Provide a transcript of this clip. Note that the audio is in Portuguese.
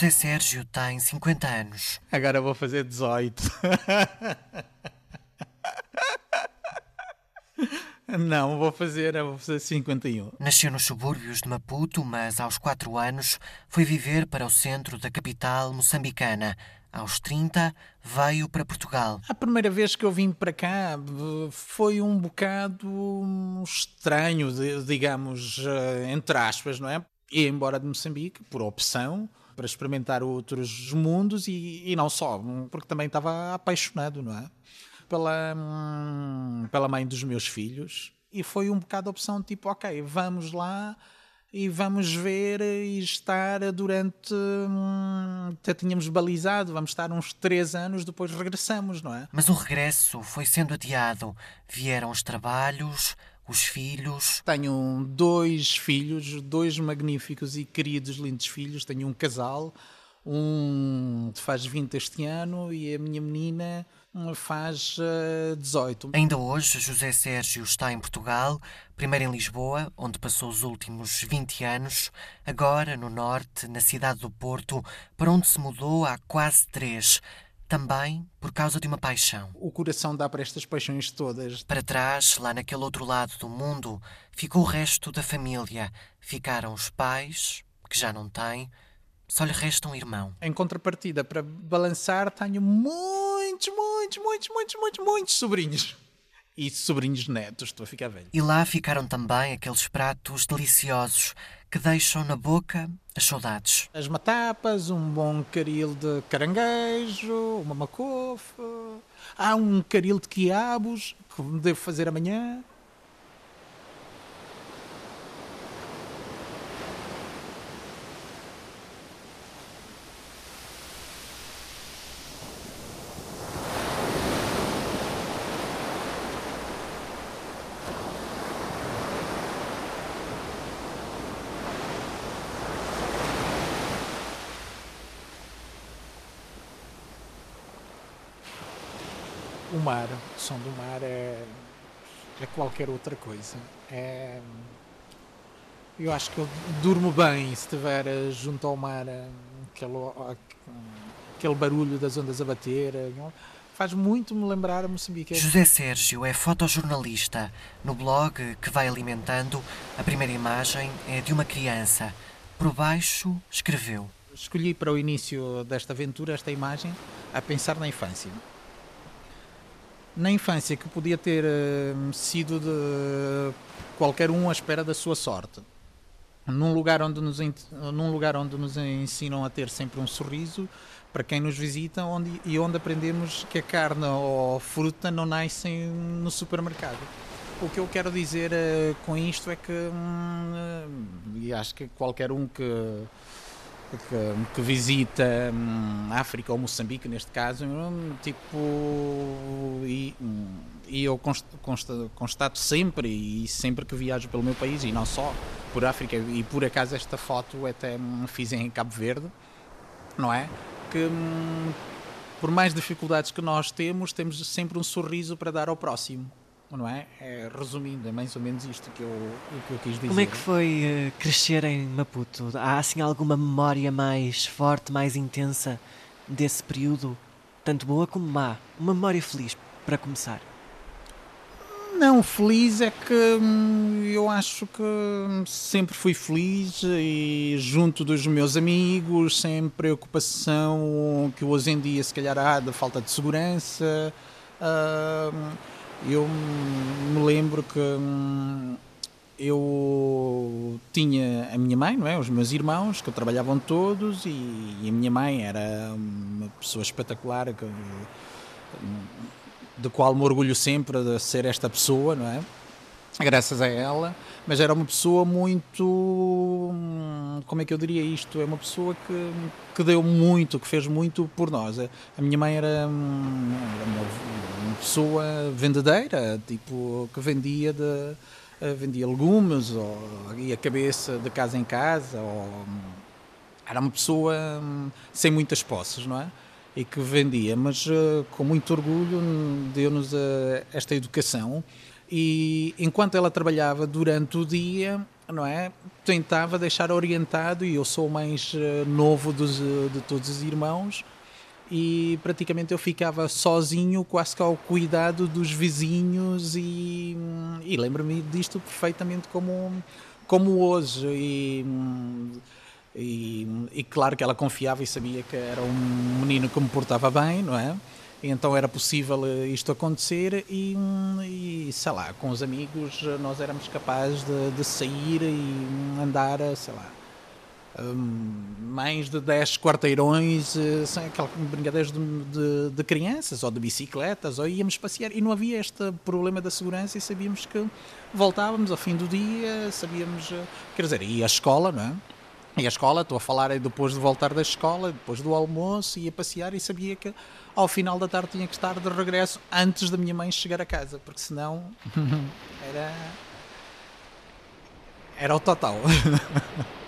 José Sérgio tem 50 anos. Agora vou fazer 18. Não, vou fazer, vou fazer 51. Nasceu nos subúrbios de Maputo, mas aos 4 anos foi viver para o centro da capital moçambicana. Aos 30, veio para Portugal. A primeira vez que eu vim para cá foi um bocado estranho, digamos, eh, entre aspas, não é? E embora de Moçambique, por opção, para experimentar outros mundos e, e não só, porque também estava apaixonado, não é? Pela, hum, pela mãe dos meus filhos. E foi um bocado a opção tipo, ok, vamos lá e vamos ver e estar durante. Hum, até tínhamos balizado, vamos estar uns três anos, depois regressamos, não é? Mas o regresso foi sendo adiado. Vieram os trabalhos, os filhos. Tenho dois filhos, dois magníficos e queridos, lindos filhos. Tenho um casal, um faz 20 este ano e a minha menina faz uh, eh, 18. Ainda hoje, José Sérgio está em Portugal, primeiro em Lisboa, onde passou os últimos 20 anos, agora no norte, na cidade do Porto, para onde se mudou há quase três. Também por causa de uma paixão. O coração dá para estas paixões todas. Para trás, lá naquele outro lado do mundo, ficou o resto da família. Ficaram os pais, que já não têm, só lhe resta um irmão. Em contrapartida, para balançar, tenho muitos, muitos, muitos, muitos, muitos, muitos sobrinhos. E sobrinhos netos, estou a ficar velho. E lá ficaram também aqueles pratos deliciosos que deixam na boca as saudades. As matapas, um bom caril de caranguejo, uma macofa. Há um caril de quiabos que devo fazer amanhã. O mar, o som do mar é, é qualquer outra coisa. É, eu acho que eu durmo bem se estiver junto ao mar, aquele, aquele barulho das ondas a bater. Faz muito me lembrar a Moçambique. José Sérgio é fotojornalista. No blog que vai alimentando, a primeira imagem é de uma criança. Por baixo, escreveu. Escolhi para o início desta aventura esta imagem a pensar na infância na infância que podia ter uh, sido de qualquer um à espera da sua sorte. Num lugar, onde nos, num lugar onde nos ensinam a ter sempre um sorriso para quem nos visita onde, e onde aprendemos que a carne ou fruta não nascem no supermercado. O que eu quero dizer uh, com isto é que, hum, e acho que qualquer um que que, que visita África ou Moçambique, neste caso, tipo, e, e eu constato, constato sempre e sempre que viajo pelo meu país, e não só por África, e por acaso esta foto até fiz em Cabo Verde, não é? Que por mais dificuldades que nós temos, temos sempre um sorriso para dar ao próximo não é? é? Resumindo, é mais ou menos isto que eu, que eu quis dizer. Como é que foi uh, crescer em Maputo? Há assim alguma memória mais forte, mais intensa desse período, tanto boa como má? Uma memória feliz, para começar. Não, feliz é que hum, eu acho que sempre fui feliz e junto dos meus amigos, sem preocupação que hoje em dia se calhar há da falta de segurança. Uh, eu me lembro que hum, eu tinha a minha mãe, não é? os meus irmãos, que trabalhavam todos, e, e a minha mãe era uma pessoa espetacular, que, de qual me orgulho sempre de ser esta pessoa, não é? Graças a ela, mas era uma pessoa muito. Hum, como é que eu diria isto? É uma pessoa que, que deu muito, que fez muito por nós. A minha mãe era, hum, era uma, uma, pessoa vendedeira, tipo, que vendia de eh, vendia legumes ou ia cabeça de casa em casa ou hum, era uma pessoa sem muitas posses, não é? E que vendia, mas uh, com muito orgulho deu-nos uh, esta educação E enquanto ela trabalhava durante o dia, não é? Tentava deixar orientado, e eu sou o mais uh, novo dos, de todos os irmãos, e praticamente eu ficava sozinho, quase que ao cuidado dos vizinhos, e, e lembro-me disto perfeitamente como, como hoje. E, e, e, claro que ela confiava e sabia que era um menino que me portava bem, não é? E então era possível eh, isto acontecer e, e, sei lá, com os amigos nós éramos capazes de, de sair e andar, sei lá, um, mais de 10 quarteirões, eh, sem aquelas brincadeiras de, de, de, crianças ou de bicicletas, ou íamos passear e não havia este problema da segurança e sabíamos que voltávamos ao fim do dia, sabíamos, eh, quer dizer, ia à escola, não é? E a escola, estou a falar depois de voltar da escola, depois do almoço, ia passear e sabia que ao final da tarde tinha que estar de regresso antes da minha mãe chegar a casa, porque senão era. era o total.